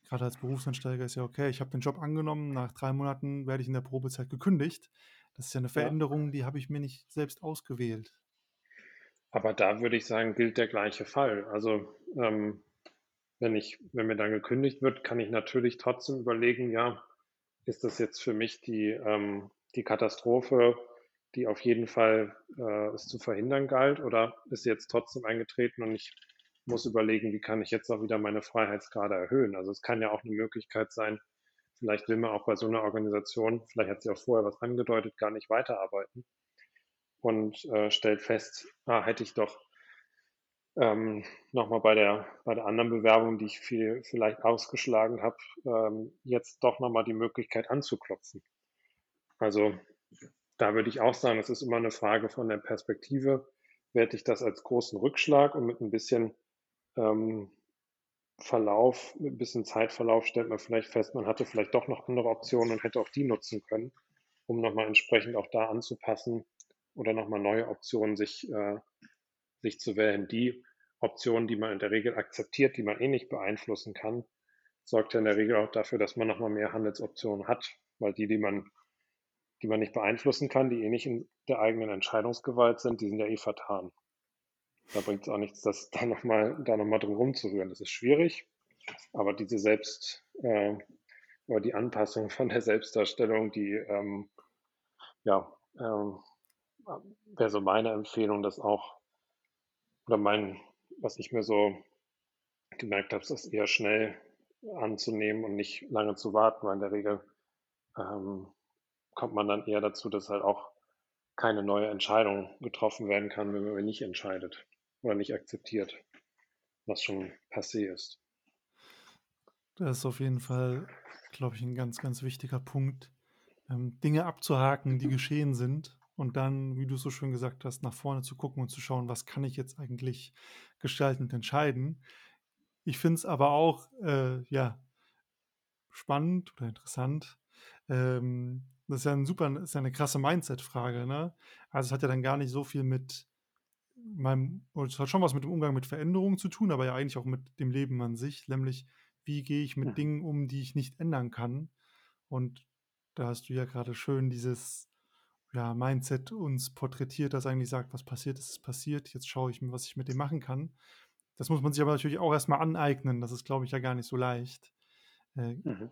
gerade als Berufsansteiger, ist ja okay, ich habe den Job angenommen, nach drei Monaten werde ich in der Probezeit gekündigt. Das ist ja eine Ja, Veränderung, die habe ich mir nicht selbst ausgewählt. aber da würde ich sagen, gilt der gleiche Fall. Also ähm, wenn ich, wenn mir dann gekündigt wird, kann ich natürlich trotzdem überlegen, ja, ist das jetzt für mich die, ähm, die Katastrophe, die auf jeden Fall äh, es zu verhindern galt, oder ist sie jetzt trotzdem eingetreten und ich muss überlegen, wie kann ich jetzt auch wieder meine Freiheitsgrade erhöhen? Also es kann ja auch eine Möglichkeit sein, vielleicht will man auch bei so einer Organisation, vielleicht hat sie auch vorher was angedeutet, gar nicht weiterarbeiten und äh, stellt fest, ah, hätte ich doch ähm, nochmal bei der, bei der anderen Bewerbung, die ich viel, vielleicht ausgeschlagen habe, ähm, jetzt doch nochmal die Möglichkeit anzuklopfen. Also da würde ich auch sagen, es ist immer eine Frage von der Perspektive. Werte ich das als großen Rückschlag und mit ein bisschen ähm, Verlauf, ein bisschen Zeitverlauf stellt man vielleicht fest, man hatte vielleicht doch noch andere Optionen und hätte auch die nutzen können, um nochmal entsprechend auch da anzupassen oder nochmal neue Optionen sich, äh, sich zu wählen. Die Optionen, die man in der Regel akzeptiert, die man eh nicht beeinflussen kann, sorgt ja in der Regel auch dafür, dass man nochmal mehr Handelsoptionen hat, weil die, die man, die man nicht beeinflussen kann, die eh nicht in der eigenen Entscheidungsgewalt sind, die sind ja eh vertan. Da bringt es auch nichts, das da nochmal da noch mal drum rumzurühren. Das ist schwierig, aber diese Selbst, äh, oder die Anpassung von der Selbstdarstellung, die, ähm, ja, ähm, wäre so meine Empfehlung, das auch, oder mein, was ich mir so gemerkt habe, ist das eher schnell anzunehmen und nicht lange zu warten, weil in der Regel ähm, kommt man dann eher dazu, dass halt auch keine neue Entscheidung getroffen werden kann, wenn man nicht entscheidet oder nicht akzeptiert, was schon passé ist. Das ist auf jeden Fall, glaube ich, ein ganz, ganz wichtiger Punkt, ähm, Dinge abzuhaken, die geschehen sind und dann, wie du so schön gesagt hast, nach vorne zu gucken und zu schauen, was kann ich jetzt eigentlich gestalten und entscheiden. Ich finde es aber auch, äh, ja, spannend oder interessant. Ähm, das ist ja ein super, ist ja eine krasse Mindset-Frage, ne? Also es hat ja dann gar nicht so viel mit meinem, es hat schon was mit dem Umgang mit Veränderungen zu tun, aber ja eigentlich auch mit dem Leben an sich, nämlich wie gehe ich mit Ja. Dingen um, die ich nicht ändern kann. Und da hast du ja gerade schön dieses ja, Mindset uns porträtiert, das eigentlich sagt, was passiert ist, ist passiert. Jetzt schaue ich mir, was ich mit dem machen kann. Das muss man sich aber natürlich auch erstmal aneignen. Das ist, glaube ich, ja gar nicht so leicht. Äh, Mhm.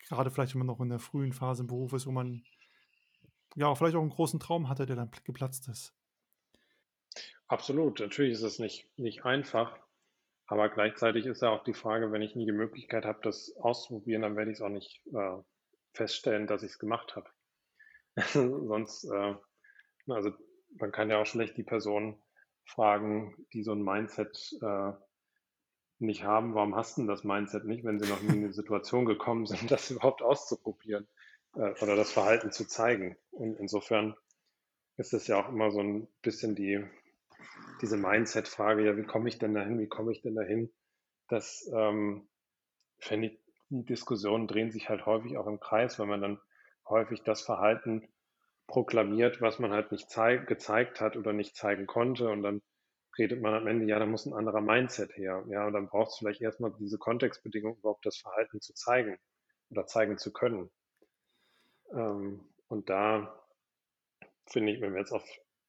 gerade vielleicht, wenn man noch in der frühen Phase im Beruf ist, wo man ja vielleicht auch einen großen Traum hatte, der dann geplatzt ist. Absolut, natürlich ist es nicht, nicht einfach, aber gleichzeitig ist ja auch die Frage, wenn ich nie die Möglichkeit habe, das auszuprobieren, dann werde ich es auch nicht äh, feststellen, dass ich es gemacht habe. Sonst, äh, also man kann ja auch schlecht die Person fragen, die so ein Mindset äh, nicht haben, warum hast du das Mindset nicht, wenn sie noch nie in die Situation gekommen sind, das überhaupt auszuprobieren äh, oder das Verhalten zu zeigen. Und insofern ist es ja auch immer so ein bisschen die, diese Mindset-Frage, ja, wie komme ich denn dahin, wie komme ich denn dahin? Das ähm, finde ich, die Diskussionen drehen sich halt häufig auch im Kreis, weil man dann häufig das Verhalten proklamiert, was man halt nicht zeig, gezeigt hat oder nicht zeigen konnte und dann redet man am Ende, ja, da muss ein anderer Mindset her. Ja, und dann braucht es vielleicht erstmal diese Kontextbedingung, überhaupt das Verhalten zu zeigen oder zeigen zu können. Ähm, und da finde ich, wenn wir jetzt auf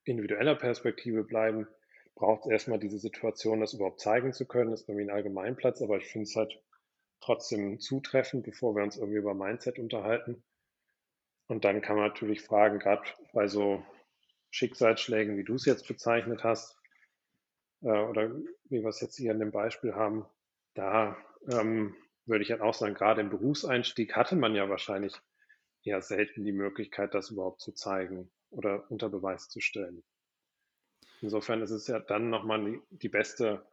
individueller Perspektive bleiben, braucht es erstmal diese Situation, das überhaupt zeigen zu können. Das ist irgendwie ein Allgemeinplatz, aber ich finde es halt trotzdem zutreffend, bevor wir uns irgendwie über Mindset unterhalten. Und dann kann man natürlich fragen, gerade bei so Schicksalsschlägen, wie du es jetzt bezeichnet hast, äh, oder wie wir es jetzt hier in dem Beispiel haben, da ähm, würde ich halt auch sagen, gerade im Berufseinstieg hatte man ja wahrscheinlich eher selten die Möglichkeit, das überhaupt zu zeigen oder unter Beweis zu stellen. Insofern ist es ja dann nochmal die, die beste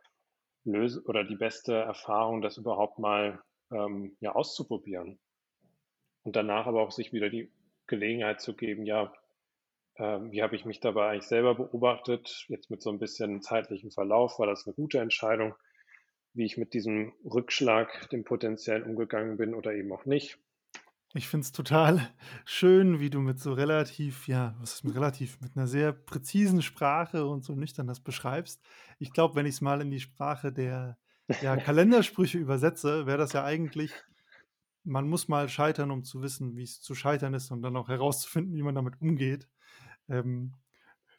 Lösung oder die beste Erfahrung, das überhaupt mal ähm, ja, auszuprobieren. Und danach aber auch sich wieder die Gelegenheit zu geben, ja, äh, wie habe ich mich dabei eigentlich selber beobachtet? Jetzt mit so ein bisschen zeitlichem Verlauf, war das eine gute Entscheidung, wie ich mit diesem Rückschlag, dem potenziellen umgegangen bin oder eben auch nicht. Ich finde es total schön, wie du mit so relativ, ja, was ist mit relativ, mit einer sehr präzisen Sprache und so nüchtern das beschreibst. Ich glaube, wenn ich es mal in die Sprache der ja, Kalendersprüche übersetze, wäre das ja eigentlich, man muss mal scheitern, um zu wissen, wie es zu scheitern ist und dann auch herauszufinden, wie man damit umgeht. Ähm,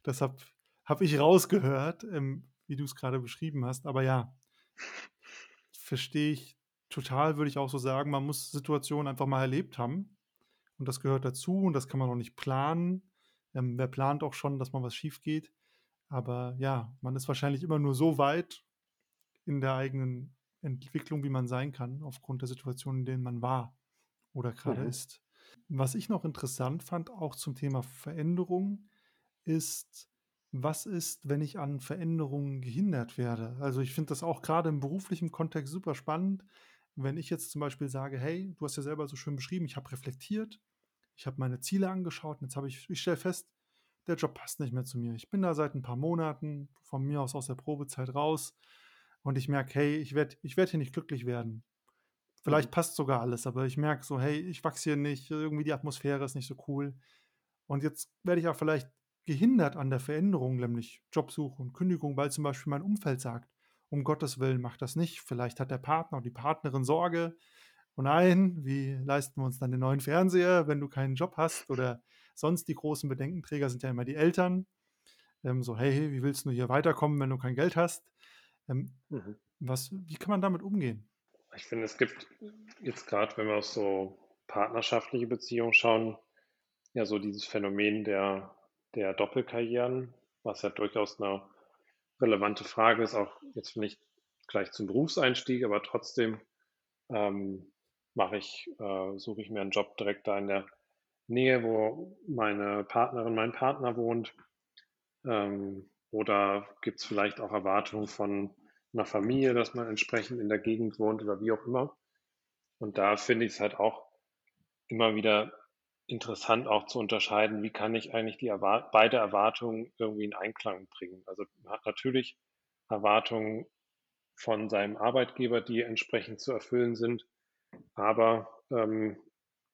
deshalb habe ich rausgehört, ähm, wie du es gerade beschrieben hast. Aber ja, verstehe ich total, würde ich auch so sagen. Man muss Situationen einfach mal erlebt haben. Und das gehört dazu und das kann man auch nicht planen. Ähm, wer plant auch schon, dass mal was schief geht? Aber ja, man ist wahrscheinlich immer nur so weit in der eigenen Entwicklung, wie man sein kann, aufgrund der Situation, in denen man war oder gerade Mhm. ist. Was ich noch interessant fand, auch zum Thema Veränderung, ist, was ist, wenn ich an Veränderungen gehindert werde? Also ich finde das auch gerade im beruflichen Kontext super spannend. Wenn ich jetzt zum Beispiel sage, hey, du hast ja selber so schön beschrieben, ich habe reflektiert, Ich habe meine Ziele angeschaut und jetzt habe ich, ich stelle fest, der Job passt nicht mehr zu mir. Ich bin da seit ein paar Monaten von mir aus aus der Probezeit raus und ich merke, hey, ich werde ich werd hier nicht glücklich werden. Vielleicht Mhm. passt sogar alles, aber ich merke so, hey, ich wachse hier nicht, irgendwie die Atmosphäre ist nicht so cool. Und jetzt werde ich auch vielleicht gehindert an der Veränderung, nämlich Jobsuche und Kündigung, weil zum Beispiel mein Umfeld sagt, um Gottes Willen, mach das nicht. Vielleicht hat der Partner oder die Partnerin Sorge. Oh nein, wie leisten wir uns dann den neuen Fernseher, wenn du keinen Job hast? Oder sonst die großen Bedenkenträger sind ja immer die Eltern. Ähm, so, hey, wie willst du hier weiterkommen, wenn du kein Geld hast? Ähm, Mhm. was, wie kann man damit umgehen? Ich finde, es gibt jetzt gerade, wenn wir auf so partnerschaftliche Beziehungen schauen, ja so dieses Phänomen der, der Doppelkarrieren, was ja durchaus eine relevante Frage ist, auch jetzt nicht gleich zum Berufseinstieg, aber trotzdem ähm, mache ich, äh, suche ich mir einen Job direkt da in der Nähe, wo meine Partnerin, mein Partner wohnt. Ähm, oder gibt es vielleicht auch Erwartungen von einer Familie, dass man entsprechend in der Gegend wohnt oder wie auch immer. Und da finde ich es halt auch immer wieder interessant auch zu unterscheiden, wie kann ich eigentlich die Erwart beide Erwartungen irgendwie in Einklang bringen. Also man hat natürlich Erwartungen von seinem Arbeitgeber, die entsprechend zu erfüllen sind, aber ähm,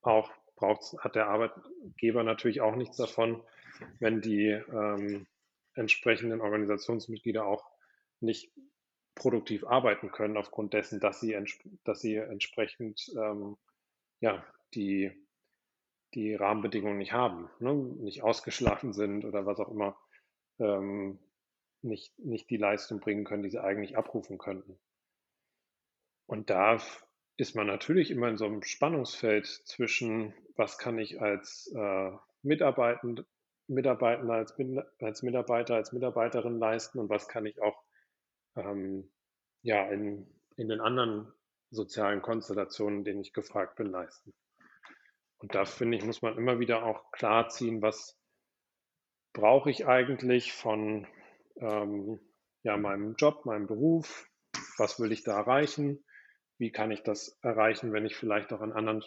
auch braucht's, hat der Arbeitgeber natürlich auch nichts davon, wenn die ähm, entsprechenden Organisationsmitglieder auch nicht produktiv arbeiten können aufgrund dessen, dass sie, dass sie entsprechend ähm, ja, die die Rahmenbedingungen nicht haben, ne? nicht ausgeschlafen sind oder was auch immer, ähm, nicht, nicht die Leistung bringen können, die sie eigentlich abrufen könnten. Und da ist man natürlich immer in so einem Spannungsfeld zwischen, was kann ich als äh, Mitarbeitend, Mitarbeitender, als, als Mitarbeiter, als Mitarbeiterin leisten und was kann ich auch ähm, ja, in, in den anderen sozialen Konstellationen, denen ich gefragt bin, leisten. Und da finde ich, muss man immer wieder auch klar ziehen, was brauche ich eigentlich von ähm, ja, meinem Job, meinem Beruf, was will ich da erreichen, wie kann ich das erreichen, wenn ich vielleicht auch in anderen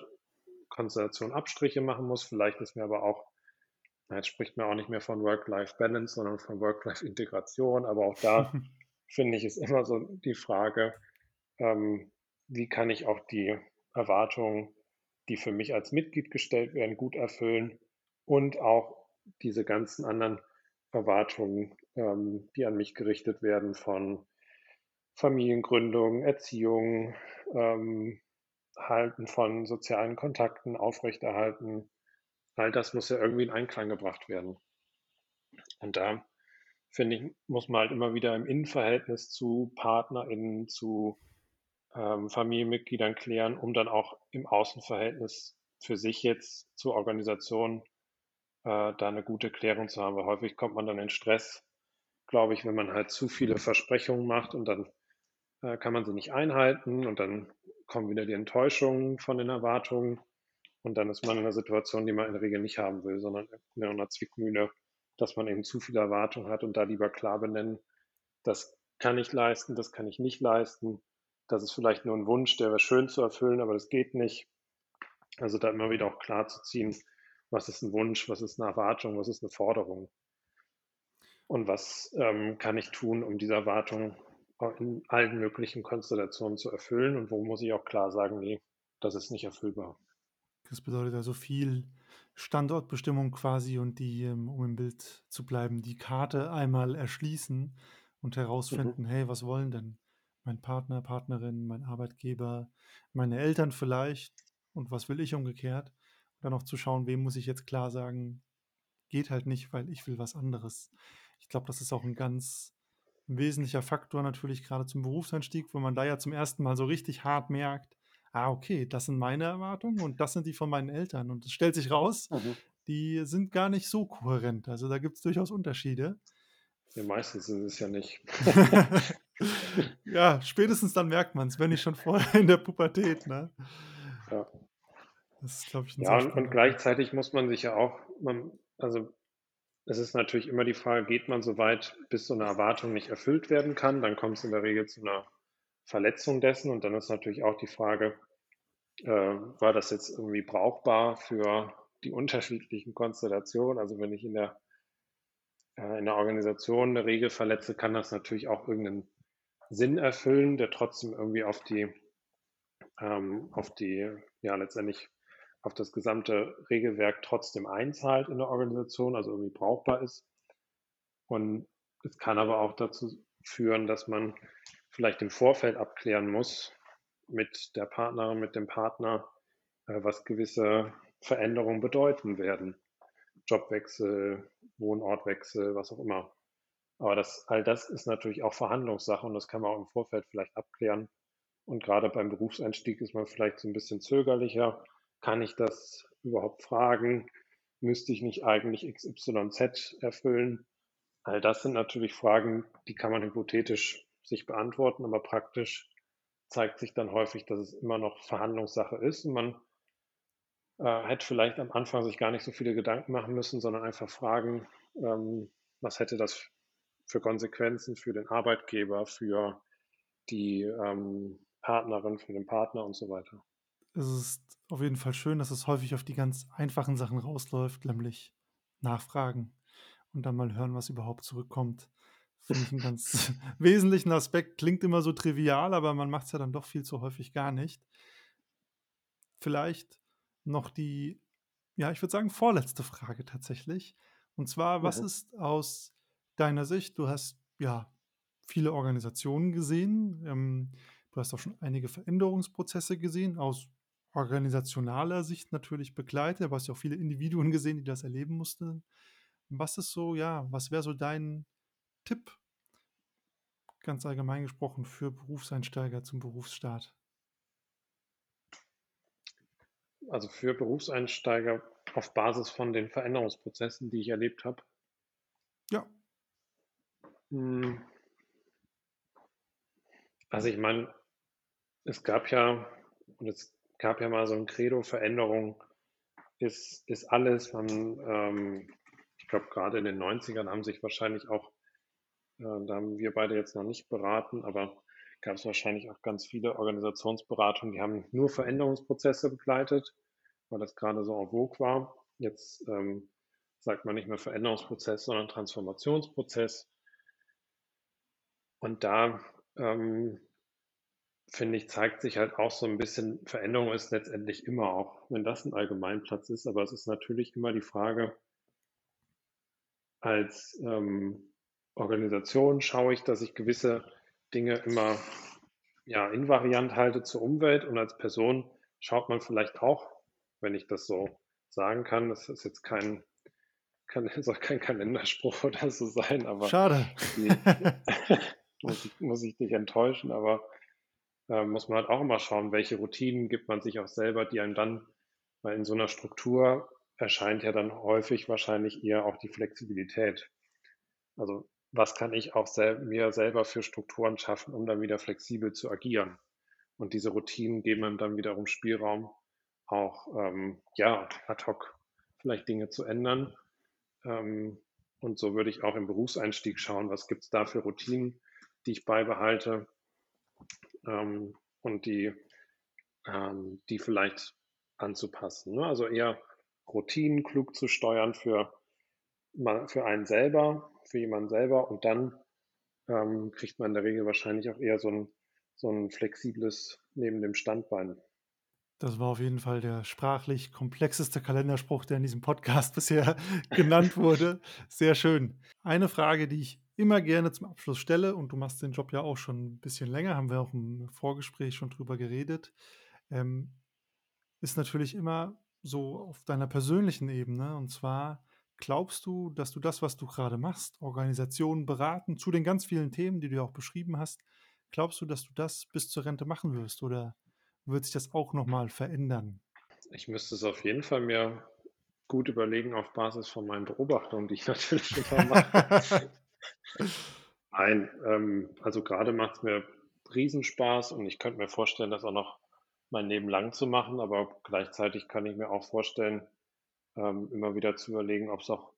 Konstellationen Abstriche machen muss. Vielleicht ist mir aber auch, jetzt spricht man auch nicht mehr von Work-Life-Balance, sondern von Work-Life-Integration, aber auch da finde ich es immer so die Frage, ähm, wie kann ich auch die Erwartungen die für mich als Mitglied gestellt werden, gut erfüllen und auch diese ganzen anderen Erwartungen, ähm, die an mich gerichtet werden von Familiengründung, Erziehung, ähm, Halten von sozialen Kontakten, aufrechterhalten. All das muss ja irgendwie in Einklang gebracht werden. Und da finde ich, muss man halt immer wieder im Innenverhältnis zu PartnerInnen, zu ähm, Familienmitgliedern klären, um dann auch im Außenverhältnis für sich jetzt zur Organisation äh, da eine gute Klärung zu haben. Weil häufig kommt man dann in Stress, glaube ich, wenn man halt zu viele Versprechungen macht und dann äh, kann man sie nicht einhalten und dann kommen wieder die Enttäuschungen von den Erwartungen und dann ist man in einer Situation, die man in der Regel nicht haben will, sondern in einer Zwickmühle, dass man eben zu viele Erwartungen hat und da lieber klar benennen, das kann ich leisten, das kann ich nicht leisten das ist vielleicht nur ein Wunsch, der wäre schön zu erfüllen, aber das geht nicht. Also da immer wieder auch klar zu ziehen, was ist ein Wunsch, was ist eine Erwartung, was ist eine Forderung. Und was ähm, kann ich tun, um diese Erwartung in allen möglichen Konstellationen zu erfüllen und wo muss ich auch klar sagen, nee, das ist nicht erfüllbar. Das bedeutet also viel Standortbestimmung quasi und die, ähm, um im Bild zu bleiben, die Karte einmal erschließen und herausfinden, mhm. hey, was wollen denn mein Partner, Partnerin, mein Arbeitgeber, meine Eltern vielleicht und was will ich umgekehrt. Und dann auch zu schauen, wem muss ich jetzt klar sagen, geht halt nicht, weil ich will was anderes. Ich glaube, das ist auch ein ganz wesentlicher Faktor natürlich gerade zum Berufseinstieg, wo man da ja zum ersten Mal so richtig hart merkt, ah, okay, das sind meine Erwartungen und das sind die von meinen Eltern. Und es stellt sich raus, mhm. die sind gar nicht so kohärent. Also da gibt es durchaus Unterschiede. Ja, meistens sind es ja nicht. ja, spätestens dann merkt man es, wenn nicht schon vorher in der Pubertät. Ne? Ja. Das ist, glaube ich, ein Ja, und, und gleichzeitig muss man sich ja auch, man, also es ist natürlich immer die Frage, geht man so weit, bis so eine Erwartung nicht erfüllt werden kann, dann kommt es in der Regel zu einer Verletzung dessen und dann ist natürlich auch die Frage, äh, war das jetzt irgendwie brauchbar für die unterschiedlichen Konstellationen. Also wenn ich in der, äh, in der Organisation eine Regel verletze, kann das natürlich auch irgendeinen Sinn erfüllen, der trotzdem irgendwie auf die, ähm, auf die, ja, letztendlich auf das gesamte Regelwerk trotzdem einzahlt in der Organisation, also irgendwie brauchbar ist. Und es kann aber auch dazu führen, dass man vielleicht im Vorfeld abklären muss mit der Partnerin, mit dem Partner, äh, was gewisse Veränderungen bedeuten werden. Jobwechsel, Wohnortwechsel, was auch immer. Aber das, all das ist natürlich auch Verhandlungssache und das kann man auch im Vorfeld vielleicht abklären. Und gerade beim Berufseinstieg ist man vielleicht so ein bisschen zögerlicher. Kann ich das überhaupt fragen? Müsste ich nicht eigentlich XYZ erfüllen? All das sind natürlich Fragen, die kann man hypothetisch sich beantworten, aber praktisch zeigt sich dann häufig, dass es immer noch Verhandlungssache ist und man äh, hätte vielleicht am Anfang sich gar nicht so viele Gedanken machen müssen, sondern einfach fragen, ähm, was hätte das für Konsequenzen für den Arbeitgeber, für die ähm, Partnerin, für den Partner und so weiter. Es ist auf jeden Fall schön, dass es häufig auf die ganz einfachen Sachen rausläuft, nämlich nachfragen und dann mal hören, was überhaupt zurückkommt. Finde ich einen ganz wesentlichen Aspekt. Klingt immer so trivial, aber man macht es ja dann doch viel zu häufig gar nicht. Vielleicht noch die, ja, ich würde sagen, vorletzte Frage tatsächlich. Und zwar, was Mhm. ist aus deiner Sicht, du hast ja viele Organisationen gesehen, ähm, du hast auch schon einige Veränderungsprozesse gesehen, aus organisationaler Sicht natürlich begleitet, aber hast ja auch viele Individuen gesehen, die das erleben mussten. Was ist so, ja, was wäre so dein Tipp, ganz allgemein gesprochen, für Berufseinsteiger zum Berufsstart? Also für Berufseinsteiger auf Basis von den Veränderungsprozessen, die ich erlebt habe. Ja. Hm. Also ich meine, es gab ja, und es gab ja mal so ein Credo, Veränderung ist, ist alles. Man, ähm, ich glaube, gerade in den 90ern haben sich wahrscheinlich auch, äh, da haben wir beide jetzt noch nicht beraten, aber gab es wahrscheinlich auch ganz viele Organisationsberatungen, die haben nur Veränderungsprozesse begleitet, weil das gerade so en vogue war. Jetzt ähm, sagt man nicht mehr Veränderungsprozess, sondern Transformationsprozess. Und da ähm, finde ich, zeigt sich halt auch so ein bisschen, Veränderung ist letztendlich immer auch, wenn das ein Allgemeinplatz ist, aber es ist natürlich immer die Frage, als ähm, Organisation schaue ich, dass ich gewisse Dinge immer ja, invariant halte zur Umwelt und als Person schaut man vielleicht auch, wenn ich das so sagen kann, das ist jetzt kein, kein soll kein Kalenderspruch oder so sein, aber Schade. die, muss, ich, muss ich dich enttäuschen, aber äh, muss man halt auch immer schauen, welche Routinen gibt man sich auch selber, die einem dann, weil in so einer Struktur erscheint ja dann häufig wahrscheinlich eher auch die Flexibilität. Also was kann ich auch sel mir selber für Strukturen schaffen, um dann wieder flexibel zu agieren? Und diese Routinen geben einem dann wiederum Spielraum, auch ähm, ja ad hoc vielleicht Dinge zu ändern. Ähm, und so würde ich auch im Berufseinstieg schauen, was gibt es da für Routinen, die ich beibehalte ähm, und die, ähm, die vielleicht anzupassen. Ne? Also eher Routinen klug zu steuern für, für einen selber, für jemanden selber und dann ähm, kriegt man in der Regel wahrscheinlich auch eher so ein, so ein flexibles neben dem Standbein. Das war auf jeden Fall der sprachlich komplexeste Kalenderspruch, der in diesem Podcast bisher genannt wurde. Sehr schön. Eine Frage, die ich immer gerne zum Abschluss stelle, und du machst den Job ja auch schon ein bisschen länger, haben wir auch im Vorgespräch schon drüber geredet, ähm, ist natürlich immer so auf deiner persönlichen Ebene. Und zwar, glaubst du, dass du das, was du gerade machst, Organisationen beraten, zu den ganz vielen Themen, die du ja auch beschrieben hast, glaubst du, dass du das bis zur Rente machen wirst oder wird sich das auch nochmal verändern? Ich müsste es auf jeden Fall mir gut überlegen auf Basis von meinen Beobachtungen, die ich natürlich immer mache. Nein, ähm, also gerade macht es mir Riesenspaß und ich könnte mir vorstellen, das auch noch mein Leben lang zu machen, aber gleichzeitig kann ich mir auch vorstellen, ähm, immer wieder zu überlegen, ob es auch,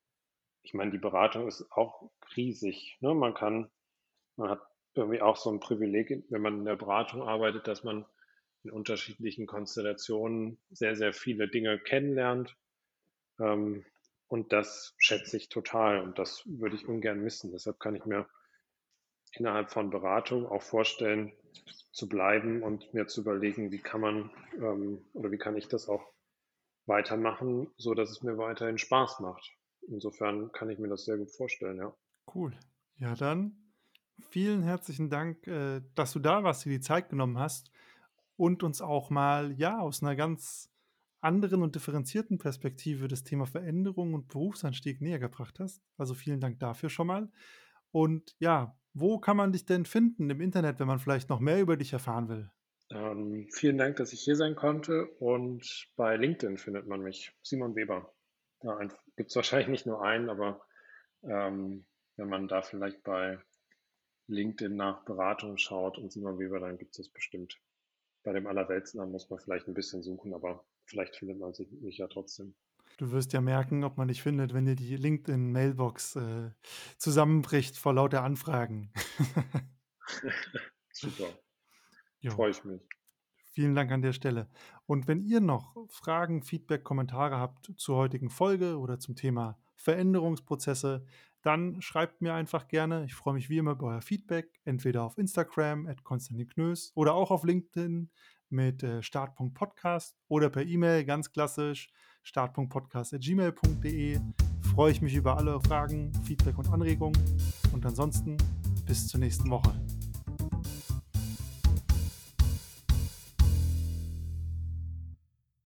ich meine, die Beratung ist auch riesig. Ne? Man kann, man hat irgendwie auch so ein Privileg, wenn man in der Beratung arbeitet, dass man in unterschiedlichen Konstellationen sehr, sehr viele Dinge kennenlernt. Ähm, und das schätze ich total und das würde ich ungern missen. Deshalb kann ich mir innerhalb von Beratung auch vorstellen, zu bleiben und mir zu überlegen, wie kann man ähm, oder wie kann ich das auch weitermachen, so dass es mir weiterhin Spaß macht. Insofern kann ich mir das sehr gut vorstellen, ja. Cool. Ja, dann vielen herzlichen Dank, äh, dass du da warst, dir die Zeit genommen hast und uns auch mal, ja, aus einer ganz anderen und differenzierten Perspektive das Thema Veränderung und Berufsanstieg näher gebracht hast. Also vielen Dank dafür schon mal. Und ja, wo kann man dich denn finden im Internet, wenn man vielleicht noch mehr über dich erfahren will? Ähm, vielen Dank, dass ich hier sein konnte und bei LinkedIn findet man mich, Simon Weber. Da gibt es wahrscheinlich nicht nur einen, aber ähm, wenn man da vielleicht bei LinkedIn nach Beratung schaut und Simon Weber, dann gibt es das bestimmt. Bei dem Allerweltsnamen muss man vielleicht ein bisschen suchen, aber vielleicht findet man sich, mich ja trotzdem. Du wirst ja merken, ob man dich findet, wenn dir die LinkedIn-Mailbox äh, zusammenbricht vor lauter Anfragen. Super. Freue ich mich. Vielen Dank an der Stelle. Und wenn ihr noch Fragen, Feedback, Kommentare habt zur heutigen Folge oder zum Thema Veränderungsprozesse, dann schreibt mir einfach gerne. Ich freue mich wie immer über euer Feedback, entweder auf Instagram at Konstantin Knös oder auch auf LinkedIn mit äh, start.podcast oder per E-Mail ganz klassisch start.podcast.gmail.de. Freue ich mich über alle Fragen, Feedback und Anregungen. Und ansonsten bis zur nächsten Woche.